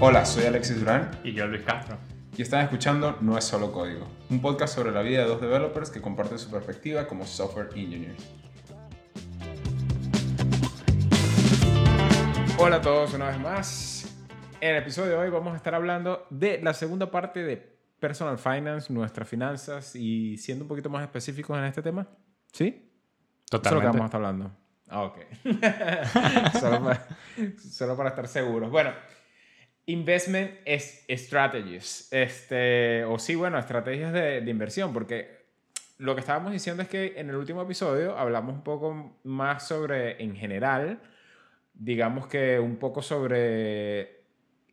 Hola, soy Alexis Durán Y yo, Luis Castro. y están escuchando No es solo código, un podcast sobre la vida de dos developers que comparten su perspectiva como software engineers. Hola a todos una vez más. En el episodio de hoy vamos a estar hablando de la segunda parte de Personal Finance, nuestras finanzas y siendo un poquito más específicos en este tema. ¿Sí? Eso es lo que Totalmente. vamos a estar hablando. Ah, ok. solo, para, solo para estar seguros. Bueno, investment es strategies. Este, o sí, bueno, estrategias de, de inversión, porque lo que estábamos diciendo es que en el último episodio hablamos un poco más sobre, en general, digamos que un poco sobre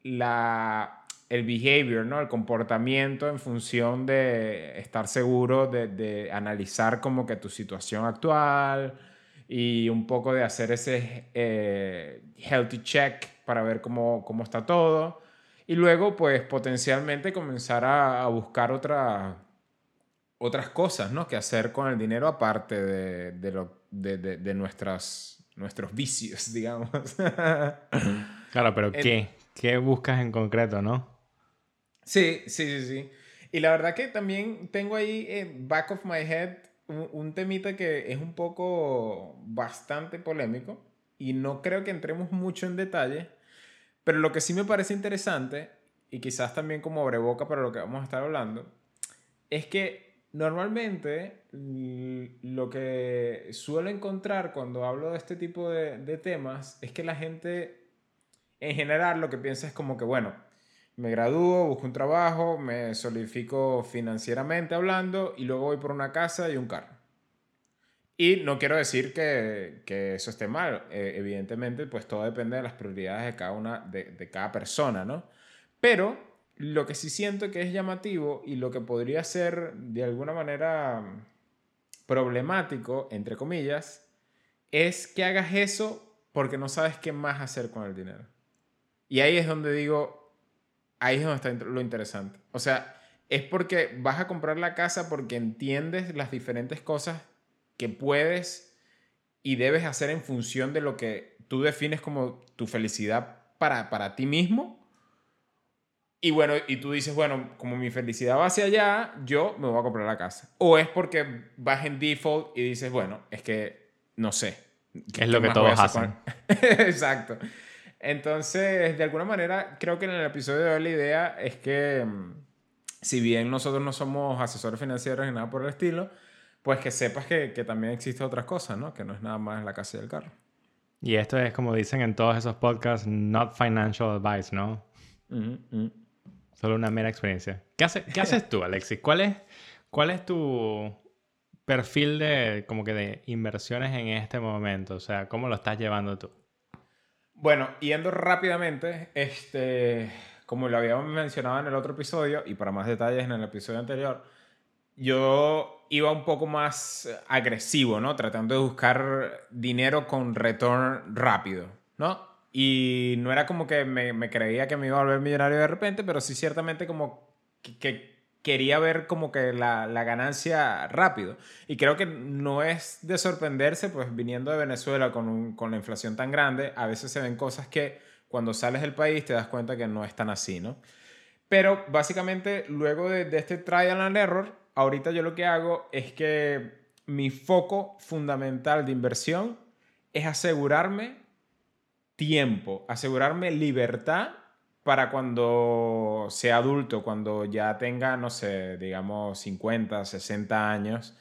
la, el behavior, ¿no? El comportamiento en función de estar seguro, de, de analizar como que tu situación actual y un poco de hacer ese eh, healthy check para ver cómo, cómo está todo. Y luego, pues, potencialmente comenzar a, a buscar otra, otras cosas, ¿no? Que hacer con el dinero aparte de, de, lo, de, de, de nuestras, nuestros vicios, digamos. Claro, pero ¿qué? ¿Qué buscas en concreto, no? Sí, sí, sí, sí. Y la verdad que también tengo ahí back of my head un, un temita que es un poco bastante polémico y no creo que entremos mucho en detalle, pero lo que sí me parece interesante y quizás también como abreboca para lo que vamos a estar hablando, es que normalmente lo que suelo encontrar cuando hablo de este tipo de, de temas es que la gente en general lo que piensa es como que, bueno, me gradúo, busco un trabajo, me solidifico financieramente hablando y luego voy por una casa y un carro. Y no quiero decir que, que eso esté mal, eh, evidentemente, pues todo depende de las prioridades de cada una, de, de cada persona, ¿no? Pero lo que sí siento que es llamativo y lo que podría ser de alguna manera problemático, entre comillas, es que hagas eso porque no sabes qué más hacer con el dinero. Y ahí es donde digo, ahí es donde está lo interesante. O sea, es porque vas a comprar la casa porque entiendes las diferentes cosas que puedes y debes hacer en función de lo que tú defines como tu felicidad para, para ti mismo. Y bueno, y tú dices, bueno, como mi felicidad va hacia allá, yo me voy a comprar la casa. O es porque vas en default y dices, bueno, es que no sé. Que es lo que todos hacer con- Exacto. Entonces, de alguna manera, creo que en el episodio de hoy la idea es que, mm, si bien nosotros no somos asesores financieros ni nada por el estilo, pues que sepas que, que también existen otras cosas, ¿no? Que no es nada más la casa y el carro. Y esto es como dicen en todos esos podcasts, not financial advice, ¿no? Ujú, ujú. Solo una mera experiencia. ¿Qué, hace- qué haces tú, Alexis? ¿Cuál es, ¿Cuál es tu perfil de, como que de inversiones en este momento? O sea, ¿cómo lo estás llevando tú? Bueno, yendo rápidamente, este, como lo habíamos mencionado en el otro episodio, y para más detalles en el episodio anterior, yo iba un poco más eh, agresivo, ¿no? Tratando de buscar dinero con return rápido, ¿no? Y no era como que me, creía que me iba a volver millonario de repente, pero sí ciertamente como que, que quería ver como que la, ganancia rápido. Y creo que no es de sorprenderse, pues viniendo de Venezuela con la inflación tan grande, a veces se ven cosas que cuando sales del país te das cuenta que no es tan así, ¿no? Pero básicamente luego de, de este trial and error, ahorita yo lo que hago es que mi foco fundamental de inversión es asegurarme tiempo, asegurarme libertad para cuando sea adulto, cuando ya tenga, no sé, digamos 50, 60 años,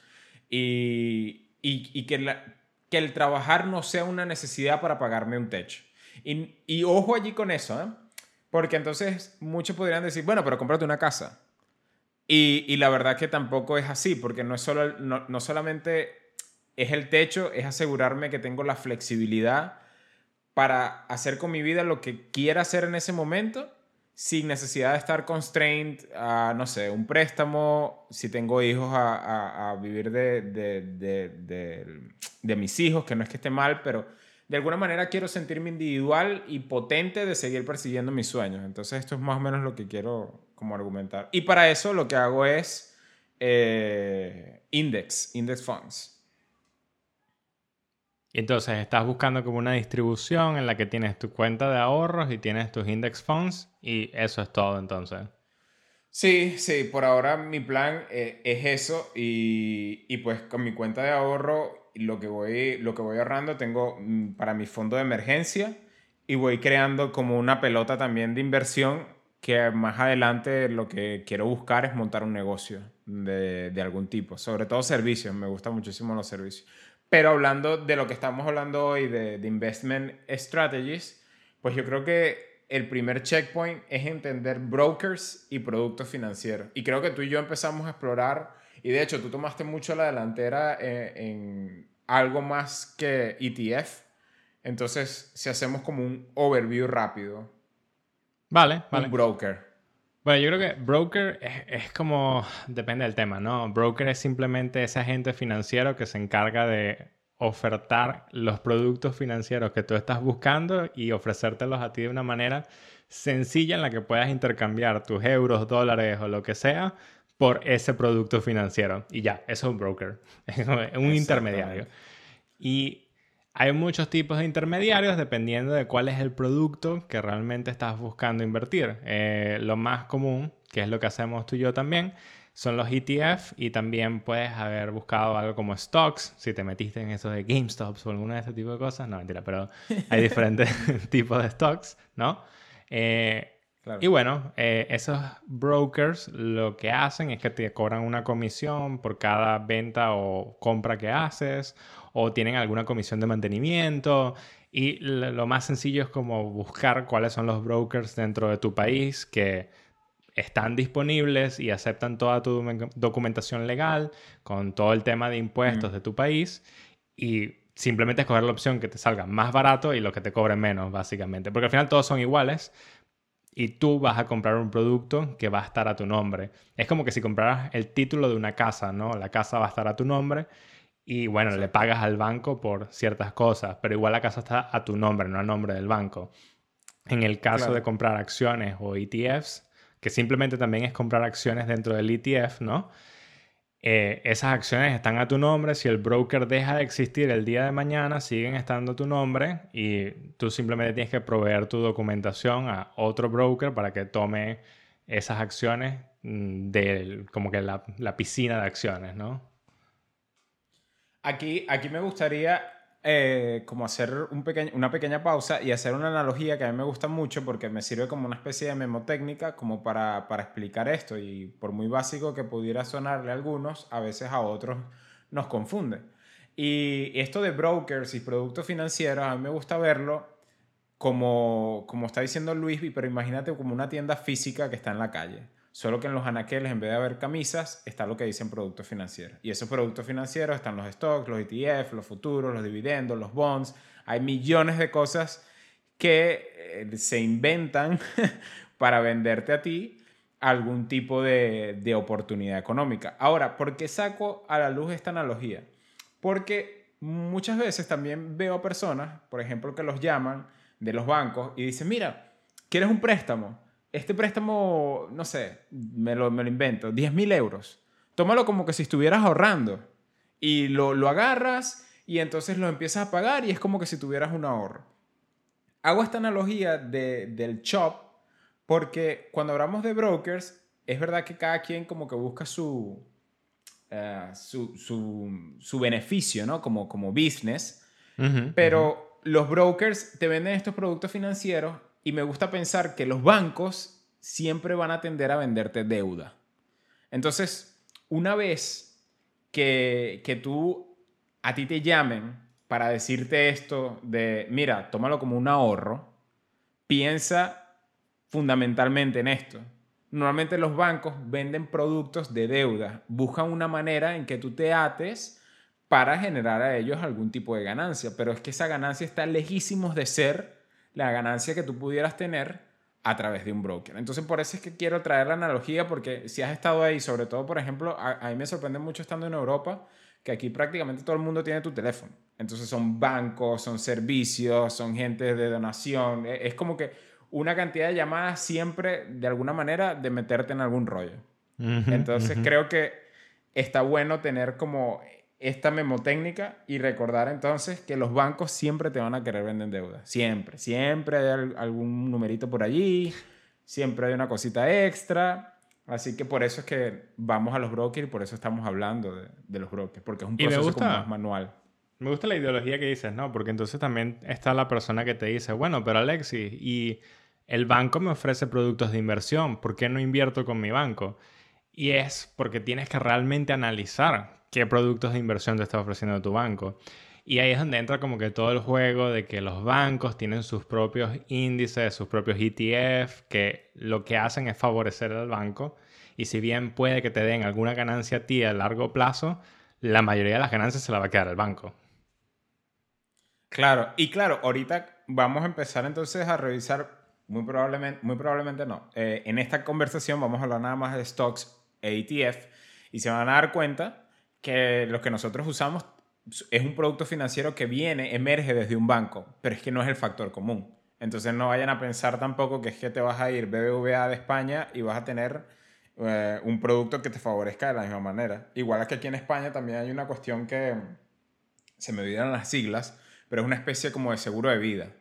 y, y- que, la- que el trabajar no sea una necesidad para pagarme un techo. Y, y ojo allí con eso, ¿eh? Porque entonces muchos podrían decir, bueno, pero cómprate una casa. Y, la verdad que tampoco es así, porque no, es solo, no, no solamente es el techo, es asegurarme que tengo la flexibilidad para hacer con mi vida lo que quiera hacer en ese momento sin necesidad de estar constrained a, no sé, un préstamo, si tengo hijos, a, a- vivir de, de, de- de mis hijos, que no es que esté mal, pero de alguna manera quiero sentirme individual y potente de seguir persiguiendo mis sueños. Entonces esto es más o menos lo que quiero como argumentar. Y para eso lo que hago es eh, index, index funds. Entonces estás buscando como una distribución en la que tienes tu cuenta de ahorros y tienes tus index funds y eso es todo entonces. Sí, sí, por ahora mi plan eh, es eso y, y, pues con mi cuenta de ahorro lo que voy, lo que voy ahorrando tengo mm, para mi fondo de emergencia y voy creando como una pelota también de inversión que más adelante lo que quiero buscar es montar un negocio de, de algún tipo, sobre todo servicios, me gustan muchísimo los servicios. Pero hablando de lo que estamos hablando hoy de, de investment strategies, pues yo creo que el primer checkpoint es entender brokers y productos financieros. Y creo que tú y yo empezamos a explorar, y de hecho tú tomaste mucho la delantera eh, en, algo más que ETF. Entonces, si hacemos como un overview rápido. Vale, vale. Un broker. Bueno, yo creo que broker es, es, como, depende del tema, ¿no? Broker es simplemente ese agente financiero que se encarga de ofertar los productos financieros que tú estás buscando y ofrecértelos a ti de una manera sencilla en la que puedas intercambiar tus euros, dólares o lo que sea por ese producto financiero. Y ya, eso es un broker, es un intermediario. Y hay muchos tipos de intermediarios dependiendo de cuál es el producto que realmente estás buscando invertir. Eh, lo más común, que es lo que hacemos tú y yo también, son los ETF y también puedes haber buscado algo como stocks, si te metiste en eso de GameStop o alguna de ese tipo de cosas, no mentira, pero hay diferentes tipos de stocks, ¿no? Eh, y bueno, eh, esos brokers lo que hacen es que te cobran una comisión por cada venta o compra que haces, o tienen alguna comisión de mantenimiento. Y lo más sencillo es como buscar cuáles son los brokers dentro de tu país que están disponibles y aceptan toda tu documentación legal con todo el tema de impuestos de tu país y simplemente escoger la opción que te salga más barato y lo que te cobre menos, básicamente. Porque al final todos son iguales y tú vas a comprar un producto que va a estar a tu nombre. Es como que si compraras el título de una casa, ¿no? La casa va a estar a tu nombre y bueno, le pagas al banco por ciertas cosas, pero igual la casa está a tu nombre, no a nombre del banco. En el caso de comprar acciones o ETFs, que simplemente también es comprar acciones dentro del ETF, ¿no? Eh, esas acciones están a tu nombre, si el broker deja de existir el día de mañana, siguen estando a tu nombre y tú simplemente tienes que proveer tu documentación a otro broker para que tome esas acciones mm, de como que la, la piscina de acciones, ¿no? Aquí, aquí me gustaría eh, como hacer un una pequeña pausa y hacer una analogía que a mí me gusta mucho porque me sirve como una especie de memotécnica como para, para explicar esto y por muy básico que pudiera sonarle a algunos, a veces a otros nos confunde. Y esto de brokers y productos financieros, a mí me gusta verlo como, como está diciendo Luis, pero imagínate como una tienda física que está en la calle. Solo que en los anaqueles, en vez de haber camisas, está lo que dicen productos financieros. Y esos productos financieros están los stocks, los ETF, los futuros, los dividendos, los bonds. Hay millones de cosas que eh, se inventan para venderte a ti algún tipo de, de oportunidad económica. Ahora, ¿por qué saco a la luz esta analogía? Porque muchas veces también veo personas, por ejemplo, que los llaman de los bancos y dicen, mira, ¿quieres un préstamo? Este préstamo, no sé, me lo, me lo invento, 10 mil euros. Tómalo como que si estuvieras ahorrando. Y lo, lo agarras y entonces lo empiezas a pagar y es como que si tuvieras un ahorro. Hago esta analogía de, del shop porque cuando hablamos de brokers, es verdad que cada quien como que busca su, uh, su, su, su, beneficio, ¿no? Como, como business. Uh -huh, pero uh -huh. los brokers te venden estos productos financieros y me gusta pensar que los bancos siempre van a tender a venderte deuda. Entonces, una vez que, que tú, a ti te llamen para decirte esto de, mira, tómalo como un ahorro, piensa fundamentalmente en esto. Normalmente los bancos venden productos de deuda, buscan una manera en que tú te ates para generar a ellos algún tipo de ganancia, pero es que esa ganancia está lejísimos de ser la ganancia que tú pudieras tener a través de un broker. Entonces, por eso es que quiero traer la analogía, porque si has estado ahí, sobre todo, por ejemplo, a, a mí me sorprende mucho estando en Europa, que aquí prácticamente todo el mundo tiene tu teléfono. Entonces son bancos, son servicios, son gente de donación. E, es como que una cantidad de llamadas siempre, de alguna manera, de meterte en algún rollo. Uh -huh, Entonces uh -huh. creo que está bueno tener como esta memotécnica y recordar entonces que los bancos siempre te van a querer vender deuda. Siempre. Siempre hay algún numerito por allí, siempre hay una cosita extra. Así que por eso es que vamos a los brokers y por eso estamos hablando de, los brokers, porque es un proceso más manual. Me gusta la ideología que dices, ¿no? Porque entonces también está la persona que te dice, bueno, pero Alexis, y el banco me ofrece productos de inversión, ¿por qué no invierto con mi banco? Y es porque tienes que realmente analizar qué productos de inversión te está ofreciendo tu banco. Y ahí es donde entra como que todo el juego de que los bancos tienen sus propios índices, sus propios ETF, que lo que hacen es favorecer al banco. Y si bien puede que te den alguna ganancia a ti a largo plazo, la mayoría de las ganancias se la va a quedar el banco. Claro, y claro, ahorita vamos a empezar entonces a revisar, muy probablemente, muy probablemente no, eh, en esta conversación vamos a hablar nada más de stocks e ETF y se van a dar cuenta que lo que nosotros usamos es un producto financiero que viene, emerge desde un banco, pero es que no es el factor común. Entonces no vayan a pensar tampoco que es que te vas a ir BBVA de España y vas a tener eh, un producto que te favorezca de la misma manera. Igual que aquí en España también hay una cuestión que se me olvidan las siglas, pero es una especie como de seguro de vida.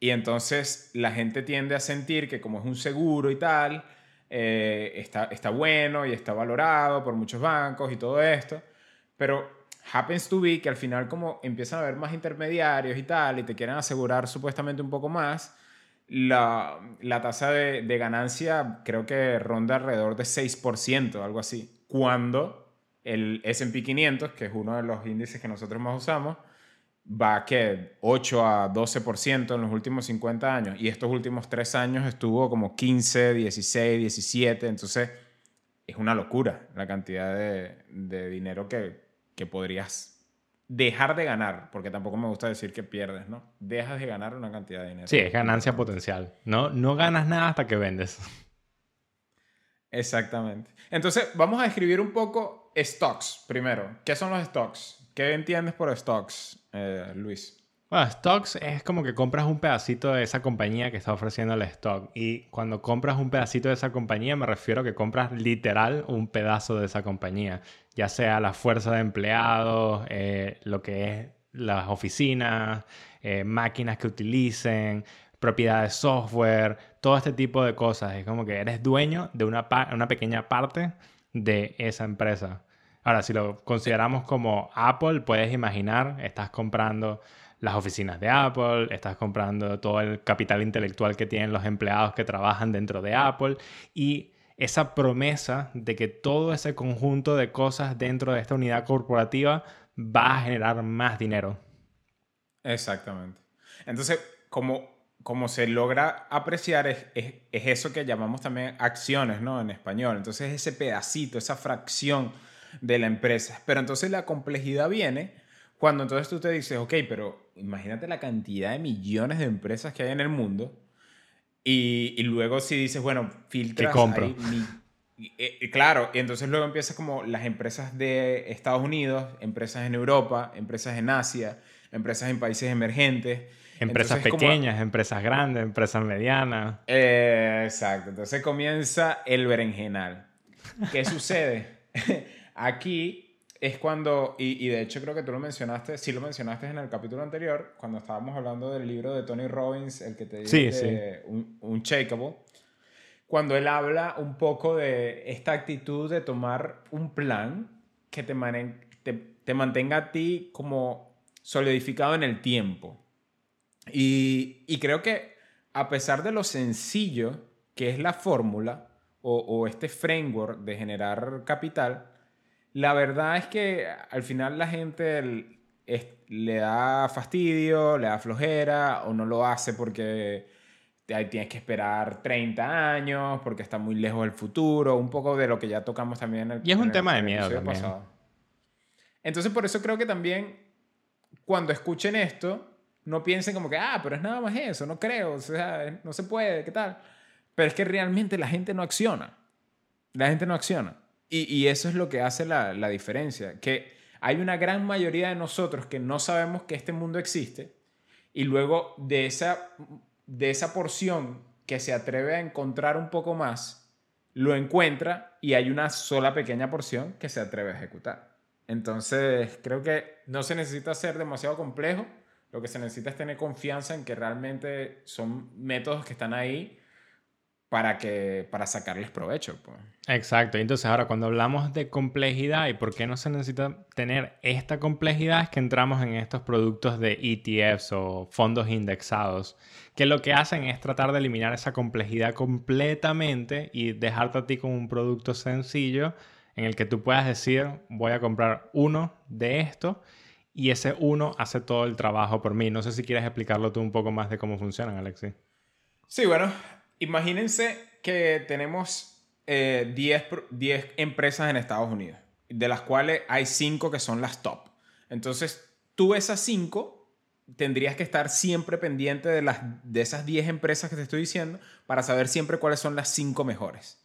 Y entonces la gente tiende a sentir que como es un seguro y tal, eh, está, está bueno y está valorado por muchos bancos y todo esto, pero happens to be que al final como empiezan a haber más intermediarios y tal y te quieren asegurar supuestamente un poco más, la, la tasa de, de, ganancia creo que ronda alrededor de 6%, algo así, cuando el SP 500, que es uno de los índices que nosotros más usamos, va que 8 a 12% en los últimos 50 años y estos últimos 3 años estuvo como 15, 16, 17, entonces es una locura la cantidad de, de dinero que, que, podrías dejar de ganar, porque tampoco me gusta decir que pierdes, ¿no? Dejas de ganar una cantidad de dinero. Sí, es ganancia potencial, no, no ganas nada hasta que vendes. Exactamente. Entonces, vamos a describir un poco stocks primero. ¿Qué son los stocks? ¿Qué entiendes por stocks, eh, Luis? Bueno, stocks es como que compras un pedacito de esa compañía que está ofreciendo el stock. Y cuando compras un pedacito de esa compañía, me refiero a que compras literal un pedazo de esa compañía. Ya sea la fuerza de empleados, eh, lo que es las oficinas, eh, máquinas que utilicen, propiedad de software, todo este tipo de cosas. Es como que eres dueño de una, una pequeña parte de esa empresa. Ahora, si lo consideramos como Apple, puedes imaginar, estás comprando las oficinas de Apple, estás comprando todo el capital intelectual que tienen los empleados que trabajan dentro de Apple y esa promesa de que todo ese conjunto de cosas dentro de esta unidad corporativa va a generar más dinero. Exactamente. Entonces, como, como se logra apreciar, es, es, es eso que llamamos también acciones, ¿no? En español. Entonces, ese pedacito, esa fracción de la empresa. Pero entonces la complejidad viene cuando entonces tú te dices, ok, pero imagínate la cantidad de millones de empresas que hay en el mundo y, y luego si dices, bueno, filtras... ¿Qué compro? Eh, claro, y entonces luego empiezas como las empresas de Estados Unidos, empresas en Europa, empresas en Asia, empresas en países emergentes. Empresas pequeñas, empresas grandes, empresas medianas. Eh, exacto, entonces comienza el berenjenal. ¿Qué sucede? Aquí es cuando, y, de hecho creo que tú lo mencionaste, sí lo mencionaste en el capítulo anterior, cuando estábamos hablando del libro de Tony Robbins, el que te dice Un, Unshakable, cuando él habla un poco de esta actitud de tomar un plan que te, te, te mantenga a ti como solidificado en el tiempo. Y, y, creo que a pesar de lo sencillo que es la fórmula o, o este framework de generar capital, la verdad es que al final la gente le da fastidio, le da flojera o no lo hace porque tienes que esperar 30 años, porque está muy lejos del futuro, un poco de lo que ya tocamos también en el Y es un tema de miedo también. Pasado. Entonces por eso creo que también cuando escuchen esto, no piensen como que, ah, pero es nada más eso, no creo, o sea, no se puede, ¿qué tal? Pero es que realmente la gente no acciona. La gente no acciona. Y, eso es lo que hace la, diferencia, que hay una gran mayoría de nosotros que no sabemos que este mundo existe y luego de esa, de esa porción que se atreve a encontrar un poco más, lo encuentra y hay una sola pequeña porción que se atreve a ejecutar. Entonces, creo que no se necesita ser demasiado complejo. Lo que se necesita es tener confianza en que realmente son métodos que están ahí para, que, para sacarles provecho. Pues. Exacto. Entonces ahora cuando hablamos de complejidad y por qué no se necesita tener esta complejidad es que entramos en estos productos de ETFs o fondos indexados, que lo que hacen es tratar de eliminar esa complejidad completamente y dejarte a ti con un producto sencillo en el que tú puedas decir voy a comprar uno de esto y ese uno hace todo el trabajo por mí. No sé si quieres explicarlo tú un poco más de cómo funcionan, Alexi. Sí, bueno, Imagínense que tenemos 10 eh, empresas en Estados Unidos, de las cuales hay 5 que son las top. Entonces, tú esas 5 tendrías que estar siempre pendiente de, las, de esas 10 empresas que te estoy diciendo para saber siempre cuáles son las 5 mejores.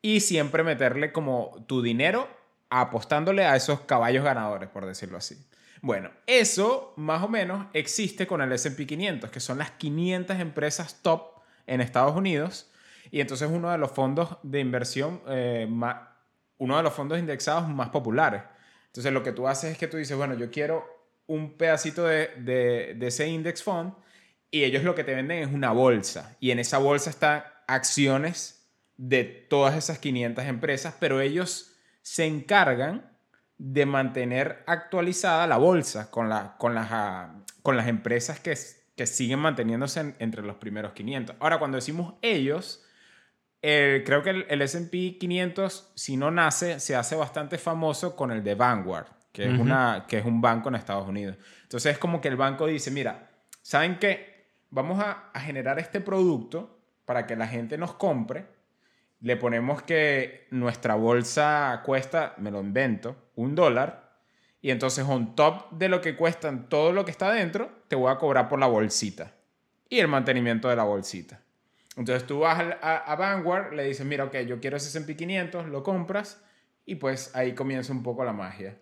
Y siempre meterle como tu dinero apostándole a esos caballos ganadores, por decirlo así. Bueno, eso más o menos existe con el SP 500, que son las 500 empresas top en Estados Unidos y entonces uno de los fondos de inversión, eh, más, uno de los fondos indexados más populares. Entonces lo que tú haces es que tú dices, bueno, yo quiero un pedacito de, de, ese index fund y ellos lo que te venden es una bolsa y en esa bolsa están acciones de todas esas 500 empresas, pero ellos se encargan de mantener actualizada la bolsa con, la, con, las, ah, con las empresas que, que siguen manteniéndose entre los primeros 500. Ahora, cuando decimos ellos, creo que el, SP 500, si no nace, se hace bastante famoso con el de Vanguard, que es, una, que es un banco en Estados Unidos. Entonces es como que el banco dice, mira, ¿saben qué? Vamos a, a generar este producto para que la gente nos compre. Le ponemos que nuestra bolsa cuesta, me lo invento, un dólar y entonces, on top de lo que cuestan todo lo que está dentro, te voy a cobrar por la bolsita y el mantenimiento de la bolsita. Entonces tú vas a, Vanguard, le dices, mira, ok, yo quiero ese S&P 500, lo compras y pues ahí comienza un poco la magia.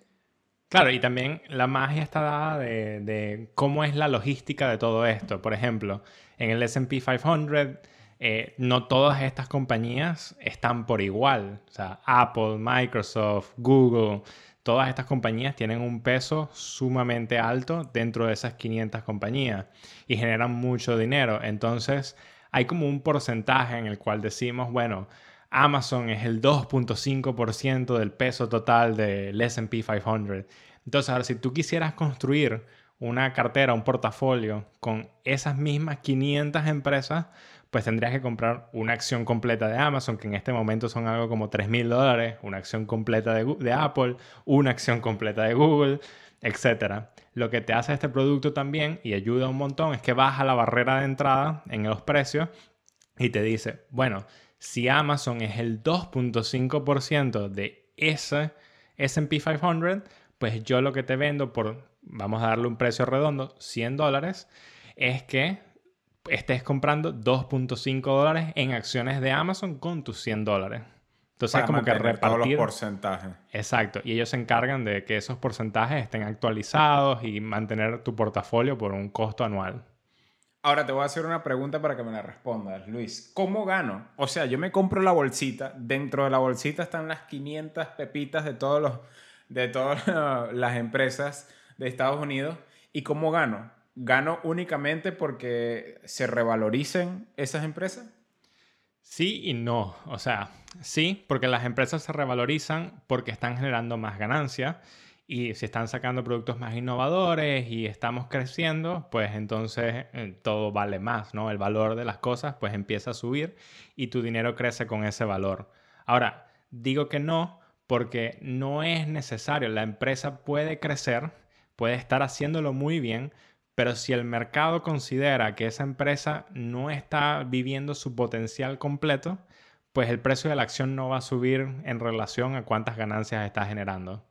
Claro, y también la magia está dada de, de cómo es la logística de todo esto. Por ejemplo, en el SP 500, eh, no todas estas compañías están por igual. O sea, Apple, Microsoft, Google, todas estas compañías tienen un peso sumamente alto dentro de esas 500 compañías y generan mucho dinero. Entonces, hay como un porcentaje en el cual decimos, bueno, Amazon es el 2.5% del peso total del SP 500. Entonces, ahora, si tú quisieras construir una cartera, un portafolio con esas mismas 500 empresas, pues tendrías que comprar una acción completa de Amazon, que en este momento son algo como 3 mil dólares, una acción completa de, Apple, una acción completa de Google, etc. Lo que te hace este producto también y ayuda un montón es que baja la barrera de entrada en los precios y te dice, bueno, si Amazon es el 2.5% de ese SP 500, pues yo lo que te vendo por, vamos a darle un precio redondo, 100 dólares, es que estés comprando 2.5 dólares en acciones de Amazon con tus 100 dólares. Entonces es como que repartir todos los porcentajes. Exacto. Y ellos se encargan de que esos porcentajes estén actualizados y mantener tu portafolio por un costo anual. Ahora te voy a hacer una pregunta para que me la respondas, Luis. ¿Cómo gano? O sea, yo me compro la bolsita. Dentro de la bolsita están las 500 pepitas de, todos los, de todas las empresas de Estados Unidos. ¿Y cómo gano? ¿Gano únicamente porque se revaloricen esas empresas? Sí y no. O sea, sí, porque las empresas se revalorizan porque están generando más ganancia y si están sacando productos más innovadores y estamos creciendo, pues entonces eh, todo vale más, ¿no? El valor de las cosas pues empieza a subir y tu dinero crece con ese valor. Ahora, digo que no porque no es necesario. La empresa puede crecer, puede estar haciéndolo muy bien, pero si el mercado considera que esa empresa no está viviendo su potencial completo, pues el precio de la acción no va a subir en relación a cuántas ganancias está generando.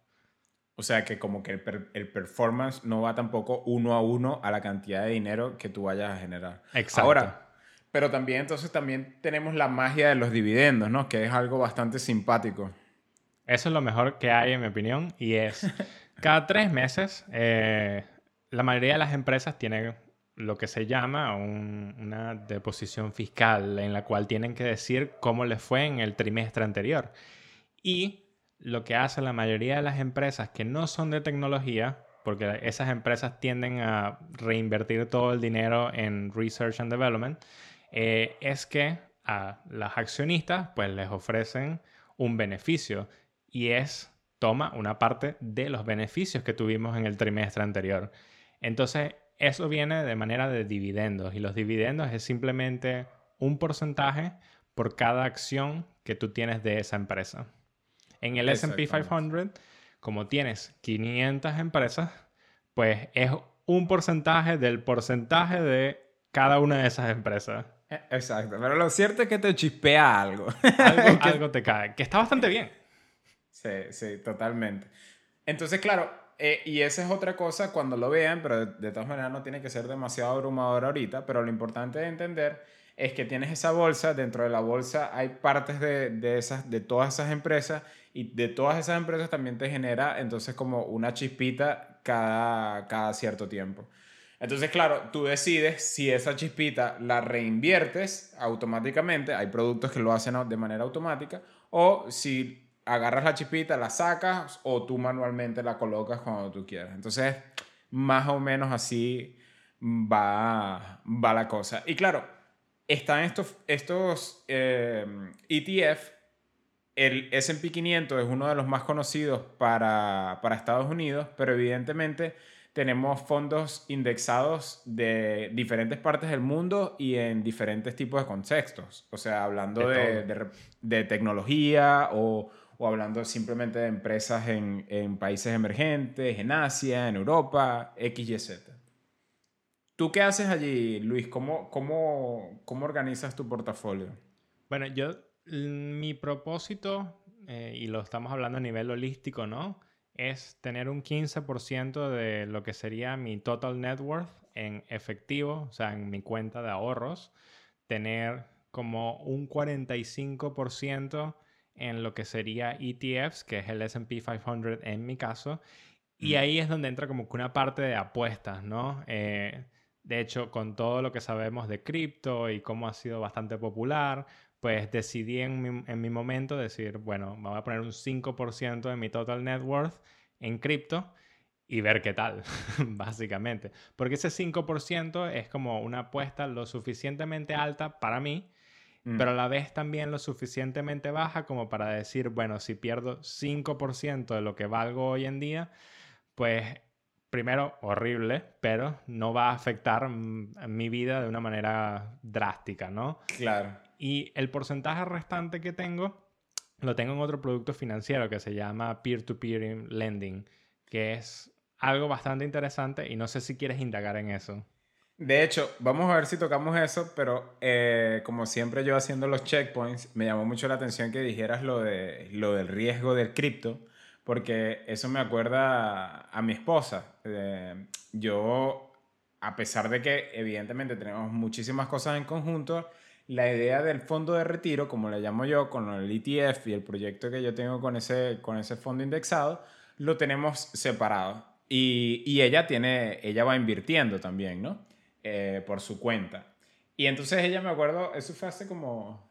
O sea que como que el, performance no va tampoco uno a uno a la cantidad de dinero que tú vayas a generar. Exacto. Ahora, pero también entonces también tenemos la magia de los dividendos, ¿no? Que es algo bastante simpático. Eso es lo mejor que hay en mi opinión y es cada tres meses eh, la mayoría de las empresas tienen lo que se llama una deposición fiscal en la cual tienen que decir cómo les fue en el trimestre anterior. Y lo que hace la mayoría de las empresas que no son de tecnología, porque esas empresas tienden a reinvertir todo el dinero en research and development, eh, es que a las accionistas pues les ofrecen un beneficio y es toma una parte de los beneficios que tuvimos en el trimestre anterior. Entonces, eso viene de manera de dividendos y los dividendos es simplemente un porcentaje por cada acción que tú tienes de esa empresa. En el SP 500, como tienes 500 empresas, pues es un porcentaje del porcentaje de cada una de esas empresas. E, exacto, pero lo cierto es que te chispea algo. Algo, te cae, que está bastante bien. Sí, sí, totalmente. Entonces, claro, eh, y esa es otra cosa cuando lo vean, pero de, todas maneras no tiene que ser demasiado abrumador ahorita, pero lo importante de entender es que tienes esa bolsa, dentro de la bolsa hay partes de, de, esas, de todas esas empresas y de todas esas empresas también te genera entonces como una chispita cada, cada cierto tiempo. Entonces, claro, tú decides si esa chispita la reinviertes automáticamente, hay productos que lo hacen de manera automática, o si agarras la chispita, la sacas o tú manualmente la colocas cuando tú quieras. Entonces, más o menos así va, va la cosa. Y claro, están estos, estos ETF. Eh, e el SP 500 es uno de los más conocidos para, para Estados Unidos, pero evidentemente tenemos fondos indexados de diferentes partes del mundo y en diferentes tipos de contextos. O sea, hablando de, de, tecnología o, o, hablando simplemente de empresas en, en, países emergentes, en Asia, en Europa, X, Y, Z. ¿Tú qué haces allí, Luis? ¿Cómo, cómo, cómo organizas tu portafolio? Bueno, yo, mi propósito, eh, y lo estamos hablando a nivel holístico, ¿no? es tener un 15% de lo que sería mi total net worth en efectivo, o sea, en mi cuenta de ahorros, tener como un 45% en lo que sería ETFs, que es el SP 500 en mi caso, y ahí es donde entra como que una parte de apuestas, ¿no? Eh, de hecho, con todo lo que sabemos de cripto y cómo ha sido bastante popular, pues decidí en mi, en mi momento decir, bueno, me voy a poner un 5% de mi total net worth en cripto y ver qué tal, básicamente. Porque ese 5% es como una apuesta lo suficientemente alta para mí, mm. pero a la vez también lo suficientemente baja como para decir, bueno, si pierdo 5% de lo que valgo hoy en día, pues primero horrible, pero no va a afectar mi vida de una manera drástica, ¿no? Claro. Y el porcentaje restante que tengo, lo tengo en otro producto financiero que se llama peer-to-peer lending, que es algo bastante interesante y no sé si quieres indagar en eso. De hecho, vamos a ver si tocamos eso, pero eh, como siempre yo haciendo los checkpoints, me llamó mucho la atención que dijeras lo, de, lo del riesgo del cripto, porque eso me acuerda a, mi esposa. Eh, yo, a pesar de que evidentemente tenemos muchísimas cosas en conjunto, la idea del fondo de retiro, como le llamo yo, con el ETF y el proyecto que yo tengo con ese, con ese fondo indexado, lo tenemos separado. Y, y ella, tiene, ella va invirtiendo también, ¿no? Eh, por su cuenta. Y entonces ella me acuerdo, eso fue hace como,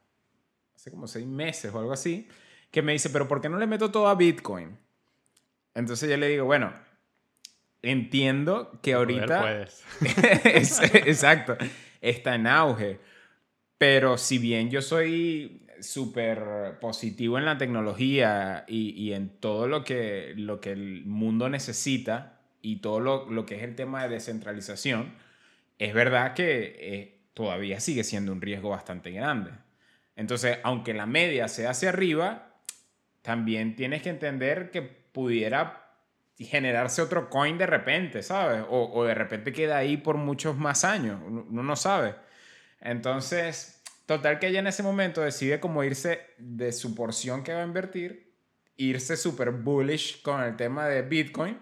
hace como seis meses o algo así, que me dice, pero ¿por qué no le meto todo a Bitcoin? Entonces yo le digo, bueno, entiendo que ahorita... Puedes. Exacto, está en auge pero si bien yo soy súper positivo en la tecnología y, en todo lo que, lo que el mundo necesita y todo lo, que es el tema de descentralización, es verdad que eh, todavía sigue siendo un riesgo bastante grande. Entonces, aunque la media sea hacia arriba, también tienes que entender que pudiera generarse otro coin de repente, ¿sabes? O, o de repente queda ahí por muchos más años, uno no sabe. Entonces, total que ella en ese momento decide como irse de su porción que va a invertir, irse súper bullish con el tema de Bitcoin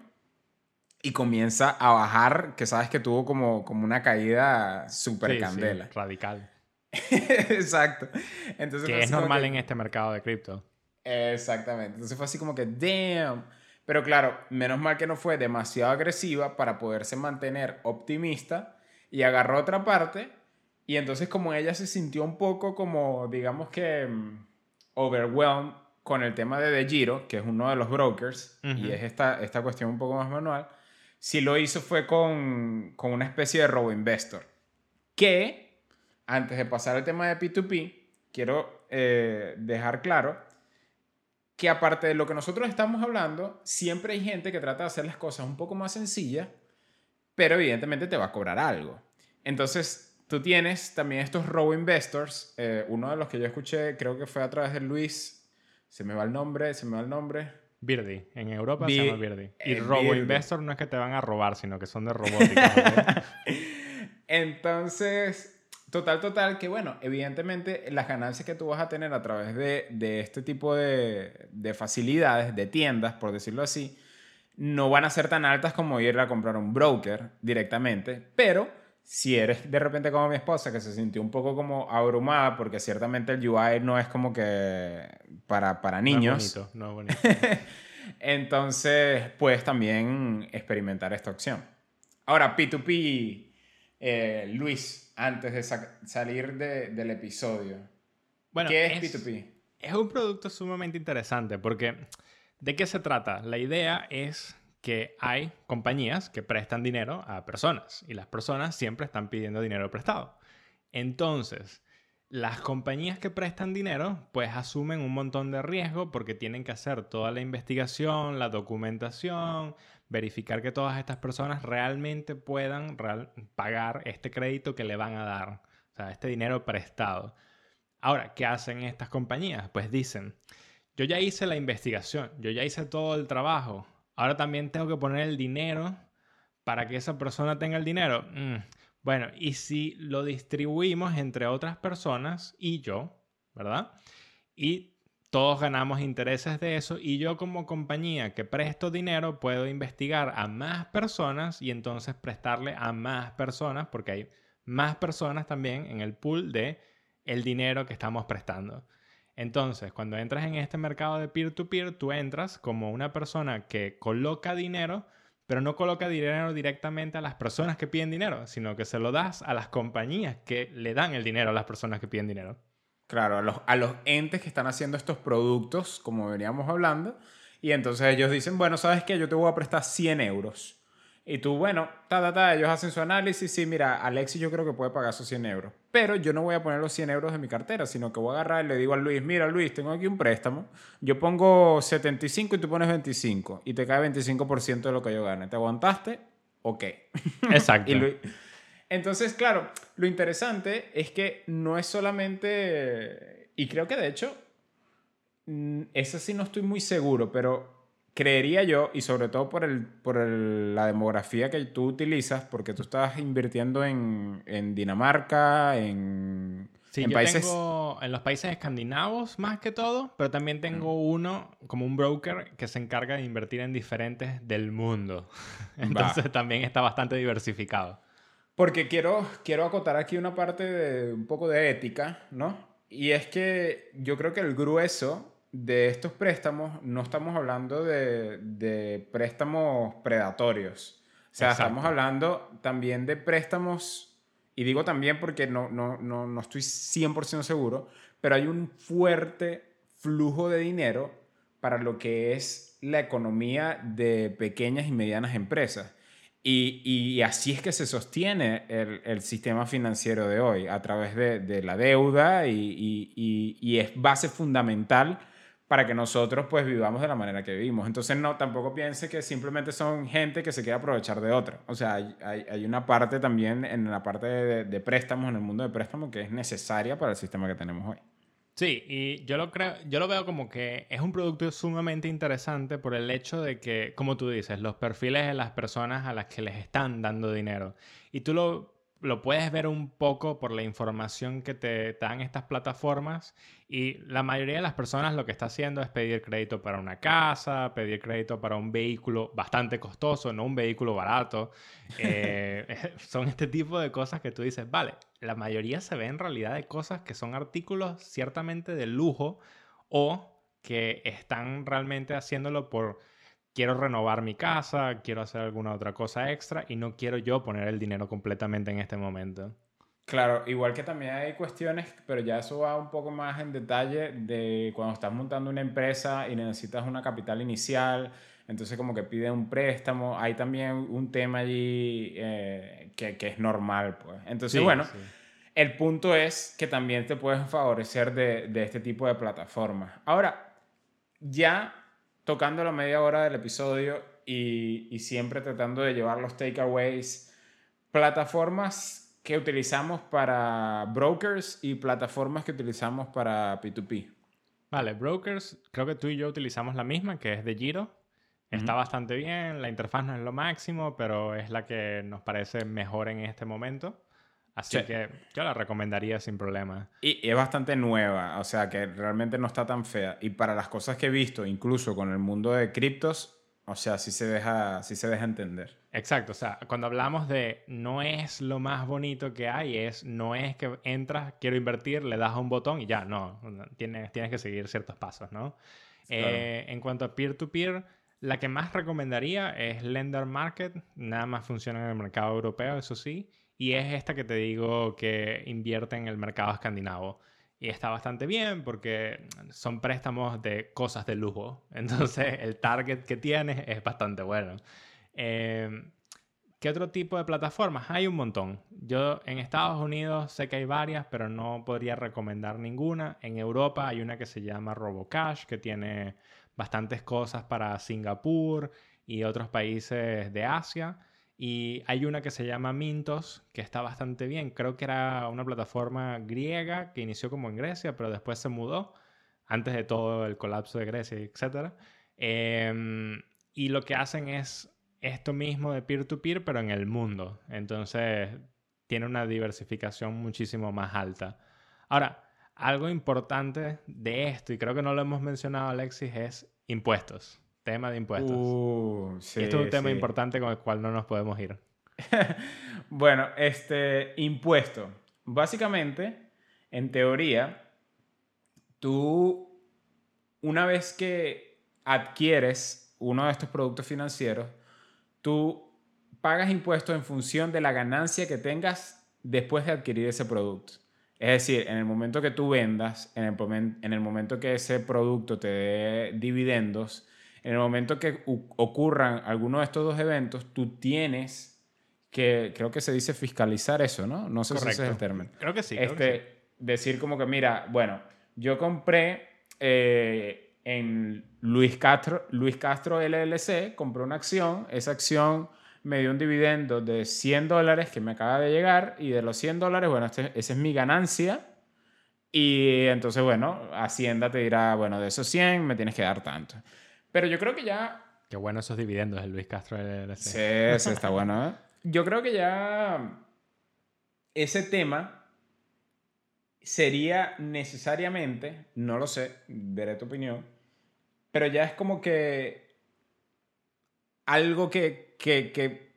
y comienza a bajar, que sabes que tuvo como, como una caída súper candela. radical. Exacto. Entonces que es normal en este mercado de cripto. Exactamente. Entonces fue así como que, damn. Pero claro, menos mal que no fue demasiado agresiva para poderse mantener optimista y agarró otra parte y entonces como ella se sintió un poco como, digamos que, mm, overwhelmed con el tema de De Giro, que es uno de los brokers, y es esta, esta cuestión un poco más manual, si lo hizo fue con, con una especie de robo investor. Que, antes de pasar al tema de P2P, quiero eh, dejar claro que aparte de lo que nosotros estamos hablando, siempre hay gente que trata de hacer las cosas un poco más sencillas, pero evidentemente te va a cobrar algo. Entonces, tú tienes también estos robo investors. Eh, uno de los que yo escuché, creo que fue a través de Luis, se me va el nombre, se me va el nombre. Birdie. En Europa se llama Birdie. Y robo investor no es que te van a robar, sino que son de robótica. Entonces, Total, total, que bueno, evidentemente las ganancias que tú vas a tener a través de, de este tipo de, de, facilidades, de tiendas, por decirlo así, no van a ser tan altas como ir a comprar un broker directamente, pero si eres de repente como mi esposa que se sintió un poco como abrumada porque ciertamente el UI no es como que para, para niños. No es bonito, no es bonito. Entonces puedes también experimentar esta opción. Ahora, P2P, eh, Luis, antes de salir del episodio. Bueno, ¿Qué es, P2P? Es un producto sumamente interesante porque ¿de qué se trata? La idea es que hay compañías que prestan dinero a personas y las personas siempre están pidiendo dinero prestado. Entonces, las compañías que prestan dinero pues asumen un montón de riesgo porque tienen que hacer toda la investigación, la documentación, verificar que todas estas personas realmente puedan pagar este crédito que le van a dar, o sea, este dinero prestado. Ahora, ¿qué hacen estas compañías? Pues dicen, yo ya hice la investigación, yo ya hice todo el trabajo, ahora también tengo que poner el dinero para que esa persona tenga el dinero. Mm, bueno, y si lo distribuimos entre otras personas y yo, ¿verdad? Y todos ganamos intereses de eso y yo como compañía que presto dinero puedo investigar a más personas y entonces prestarle a más personas porque hay más personas también en el pool de el dinero que estamos prestando. Entonces, cuando entras en este mercado de peer-to-peer, tú entras como una persona que coloca dinero, pero no coloca dinero directamente a las personas que piden dinero, sino que se lo das a las compañías que le dan el dinero a las personas que piden dinero. Claro, a los, entes que están haciendo estos productos, como veníamos hablando, y entonces ellos dicen, bueno, ¿sabes qué? Yo te voy a prestar 100 euros. Y tú, bueno, ta, ta, ta, ellos hacen su análisis, sí, mira, Alexis yo creo que puede pagar esos 100 euros. Pero yo no voy a poner los 100 euros de mi cartera, sino que voy a agarrar y le digo a Luis, mira Luis, tengo aquí un préstamo, yo pongo 75 y tú pones 25, y te cae 25% de lo que yo gane. ¿Te aguantaste? Ok. Exacto. y Luis, entonces, claro, lo interesante es que no es solamente, y creo que de hecho, mm, eso sí no estoy muy seguro, pero creería yo, y sobre todo por, el, por la demografía que tú utilizas, porque tú estás invirtiendo en, en Dinamarca, en, en países... Tengo en los países escandinavos más que todo, pero también tengo uno como un broker que se encarga de invertir en diferentes del mundo. Entonces también está bastante diversificado. Porque quiero, quiero acotar aquí una parte de un poco de ética, ¿no? Y es que yo creo que el grueso de estos préstamos no estamos hablando de, de préstamos predatorios. O sea, estamos hablando también de préstamos, y digo también porque no, no, no, no estoy 100% seguro, pero hay un fuerte flujo de dinero para lo que es la economía de pequeñas y medianas empresas. Y, y, así es que se sostiene el, el, sistema financiero de hoy, a través de, de la deuda y, y, es base fundamental para que nosotros pues vivamos de la manera que vivimos. Entonces no, tampoco piense que simplemente son gente que se quiere aprovechar de otra. O sea, hay, hay, una parte también en la parte de, de préstamos, en el mundo de préstamos, que es necesaria para el sistema que tenemos hoy. Sí, y yo lo creo, yo lo veo como que es un producto sumamente interesante por el hecho de que, como tú dices, los perfiles de las personas a las que les están dando dinero. Y tú lo lo puedes ver un poco por la información que te dan estas plataformas y la mayoría de las personas lo que está haciendo es pedir crédito para una casa, pedir crédito para un vehículo bastante costoso, no un vehículo barato. Eh, son este tipo de cosas que tú dices, vale, la mayoría se ve en realidad de cosas que son artículos ciertamente de lujo o que están realmente haciéndolo por quiero renovar mi casa, quiero hacer alguna otra cosa extra y no quiero yo poner el dinero completamente en este momento. Claro, igual que también hay cuestiones, pero ya eso va un poco más en detalle de cuando estás montando una empresa y necesitas una capital inicial, entonces como que pide un préstamo, hay también un tema allí eh, que, que, es normal, pues. Entonces, bueno, el punto es que también te puedes favorecer de, de este tipo de plataformas. Ahora, ya tocando la media hora del episodio y, y siempre tratando de llevar los takeaways, plataformas que utilizamos para brokers y plataformas que utilizamos para P2P. Vale, brokers, creo que tú y yo utilizamos la misma, que es de Giro. Está bastante bien, la interfaz no es lo máximo, pero es la que nos parece mejor en este momento. Así que yo la recomendaría sin problema. Y, es bastante nueva, o sea que realmente no está tan fea. Y para las cosas que he visto, incluso con el mundo de criptos, o sea, sí se deja, sí se deja entender. Exacto, o sea, cuando hablamos de no es lo más bonito que hay, es no es que entras, quiero invertir, le das a un botón y ya, no, tienes, tienes que seguir ciertos pasos, ¿no? Eh, en cuanto a peer-to-peer, la que más recomendaría es Lender Market, nada más funciona en el mercado europeo, eso sí, y es esta que te digo que invierte en el mercado escandinavo y está bastante bien porque son préstamos de cosas de lujo. Entonces el target que tienes es bastante bueno. Eh, ¿Qué otro tipo de plataformas? Hay un montón. Yo en Estados Unidos sé que hay varias, pero no podría recomendar ninguna. En Europa hay una que se llama RoboCash, que tiene bastantes cosas para Singapur y otros países de Asia. Y hay una que se llama Mintos, que está bastante bien. Creo que era una plataforma griega que inició como en Grecia, pero después se mudó antes de todo el colapso de Grecia, etc. Em, y lo que hacen es esto mismo de peer-to-peer, pero en el mundo. Entonces tiene una diversificación muchísimo más alta. Ahora, algo importante de esto, y creo que no lo hemos mencionado Alexis, es impuestos. Tema de impuestos. Uh, esto es un tema importante con el cual no nos podemos ir. bueno, este impuesto. Básicamente, en teoría, tú, una vez que adquieres uno de estos productos financieros, tú pagas impuestos en función de la ganancia que tengas después de adquirir ese producto. Es decir, en el momento que tú vendas, en el, en el momento que ese producto te dé dividendos, en el momento que ocurran alguno de estos dos eventos, tú tienes que, creo que se dice fiscalizar eso, ¿no? No sé si ese es el término. Creo que sí. Este, Decir como que, mira, bueno, yo compré eh, en Luis Castro, Luis Castro LLC, compré una acción, esa acción me dio un dividendo de 100 dólares que me acaba de llegar y de los 100 dólares, bueno, este, esa es mi ganancia. Y entonces, bueno, Hacienda te dirá, bueno, de esos 100 me tienes que dar tanto. Pero yo creo que ya... Qué bueno esos dividendos el Luis Castro Sí, sí, está bueno. ¿eh? Yo creo que ya ese tema sería necesariamente, no lo sé, veré tu opinión, pero ya es como que algo que, que, que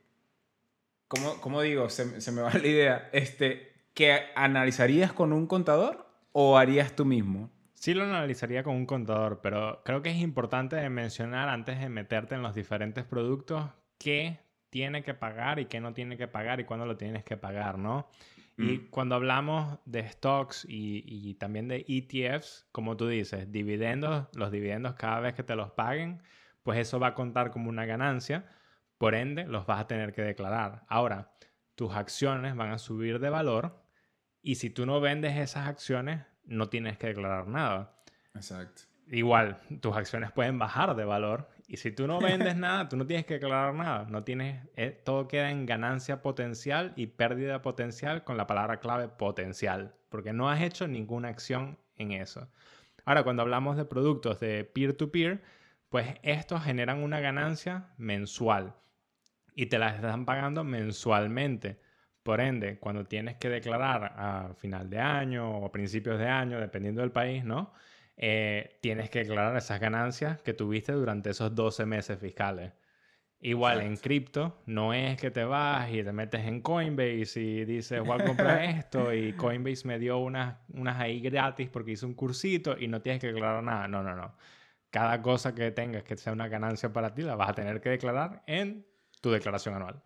¿cómo, digo? Se, se, me va la idea. Este, ¿Que analizarías con un contador o harías tú mismo? Sí lo analizaría con un contador, pero creo que es importante mencionar antes de meterte en los diferentes productos qué tiene que pagar y qué no tiene que pagar y cuándo lo tienes que pagar, ¿no? Y mm. cuando hablamos de stocks y, y, también de ETFs, como tú dices, dividendos, los dividendos cada vez que te los paguen, pues eso va a contar como una ganancia, por ende los vas a tener que declarar. Ahora, tus acciones van a subir de valor y si tú no vendes esas acciones, no tienes que declarar nada. Exacto. Igual, tus acciones pueden bajar de valor y si tú no vendes nada, tú no tienes que declarar nada. No tienes, eh, todo queda en ganancia potencial y pérdida potencial con la palabra clave potencial, porque no has hecho ninguna acción en eso. Ahora, cuando hablamos de productos de peer-to-peer, pues estos generan una ganancia mensual y te las están pagando mensualmente. Por ende, cuando tienes que declarar a final de año o a principios de año, dependiendo del país, ¿no? Eh, tienes que declarar esas ganancias que tuviste durante esos 12 meses fiscales. Igual en cripto, no es que te vas y te metes en Coinbase y dices, voy a comprar esto y Coinbase me dio unas, unas ahí gratis porque hice un cursito y no tienes que declarar nada. No, no, no. Cada cosa que tengas que sea una ganancia para ti la vas a tener que declarar en tu declaración anual.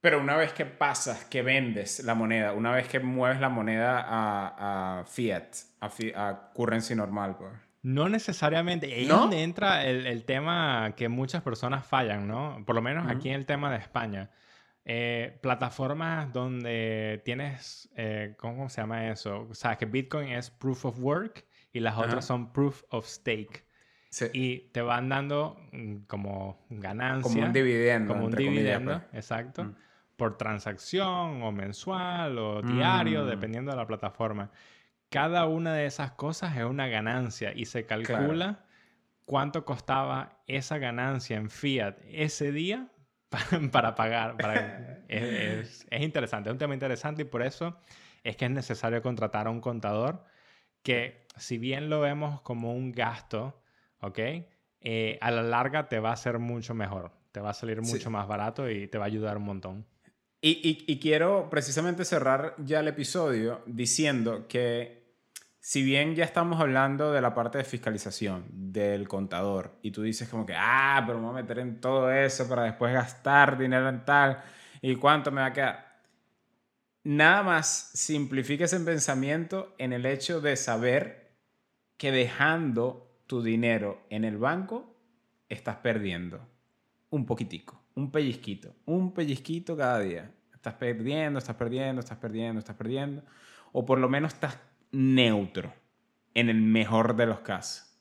Pero una vez que pasas, que vendes la moneda, una vez que mueves la moneda a, fiat, a, currency normal, pues. No necesariamente. Ahí es donde entra el, tema que muchas personas fallan, ¿no? Por lo menos aquí en el tema de España. Eh, plataformas donde tienes, eh, ¿cómo se llama eso? O sea, que Bitcoin es proof of work y las otras son proof of stake. Y te van dando mm, como ganancia. Como un dividendo. Como un dividendo, pues. exacto. Mm. Por transacción o mensual o diario, mm. dependiendo de la plataforma. Cada una de esas cosas es una ganancia y se calcula cuánto costaba esa ganancia en fiat ese día para, pagar. es, es, interesante, es un tema interesante y por eso es que es necesario contratar a un contador que si bien lo vemos como un gasto, ¿ok? Eh, a la larga te va a ser mucho mejor, te va a salir mucho más barato y te va a ayudar un montón. Y, y, quiero precisamente cerrar ya el episodio diciendo que si bien ya estamos hablando de la parte de fiscalización del contador y tú dices como que, ah, pero me voy a meter en todo eso para después gastar dinero en tal y cuánto me va a quedar. Nada más simplifique ese pensamiento en el hecho de saber que dejando tu dinero en el banco, estás perdiendo un poquitico, un pellizquito, un pellizquito cada día. Estás perdiendo, estás perdiendo, estás perdiendo, estás perdiendo. O por lo menos estás neutro, en el mejor de los casos.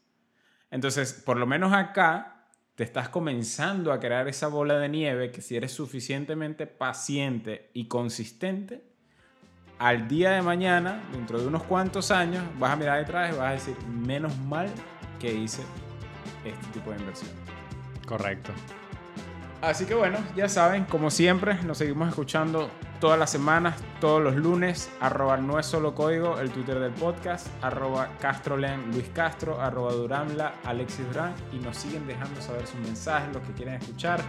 Entonces, por lo menos acá, te estás comenzando a crear esa bola de nieve que si eres suficientemente paciente y consistente, al día de mañana, dentro de unos cuantos años, vas a mirar detrás y vas a decir, menos mal que hice este tipo de inversión. Correcto. Así que bueno, ya saben, como siempre, nos seguimos escuchando todas las semanas, todos los lunes, arroba no es solo código, el Twitter del podcast, arroba castrolen Luis Castro, arroba Duramla, Alexis Durán, y nos siguen dejando saber sus mensajes, los que quieren escuchar.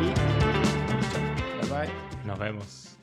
Y bye bye. Nos vemos.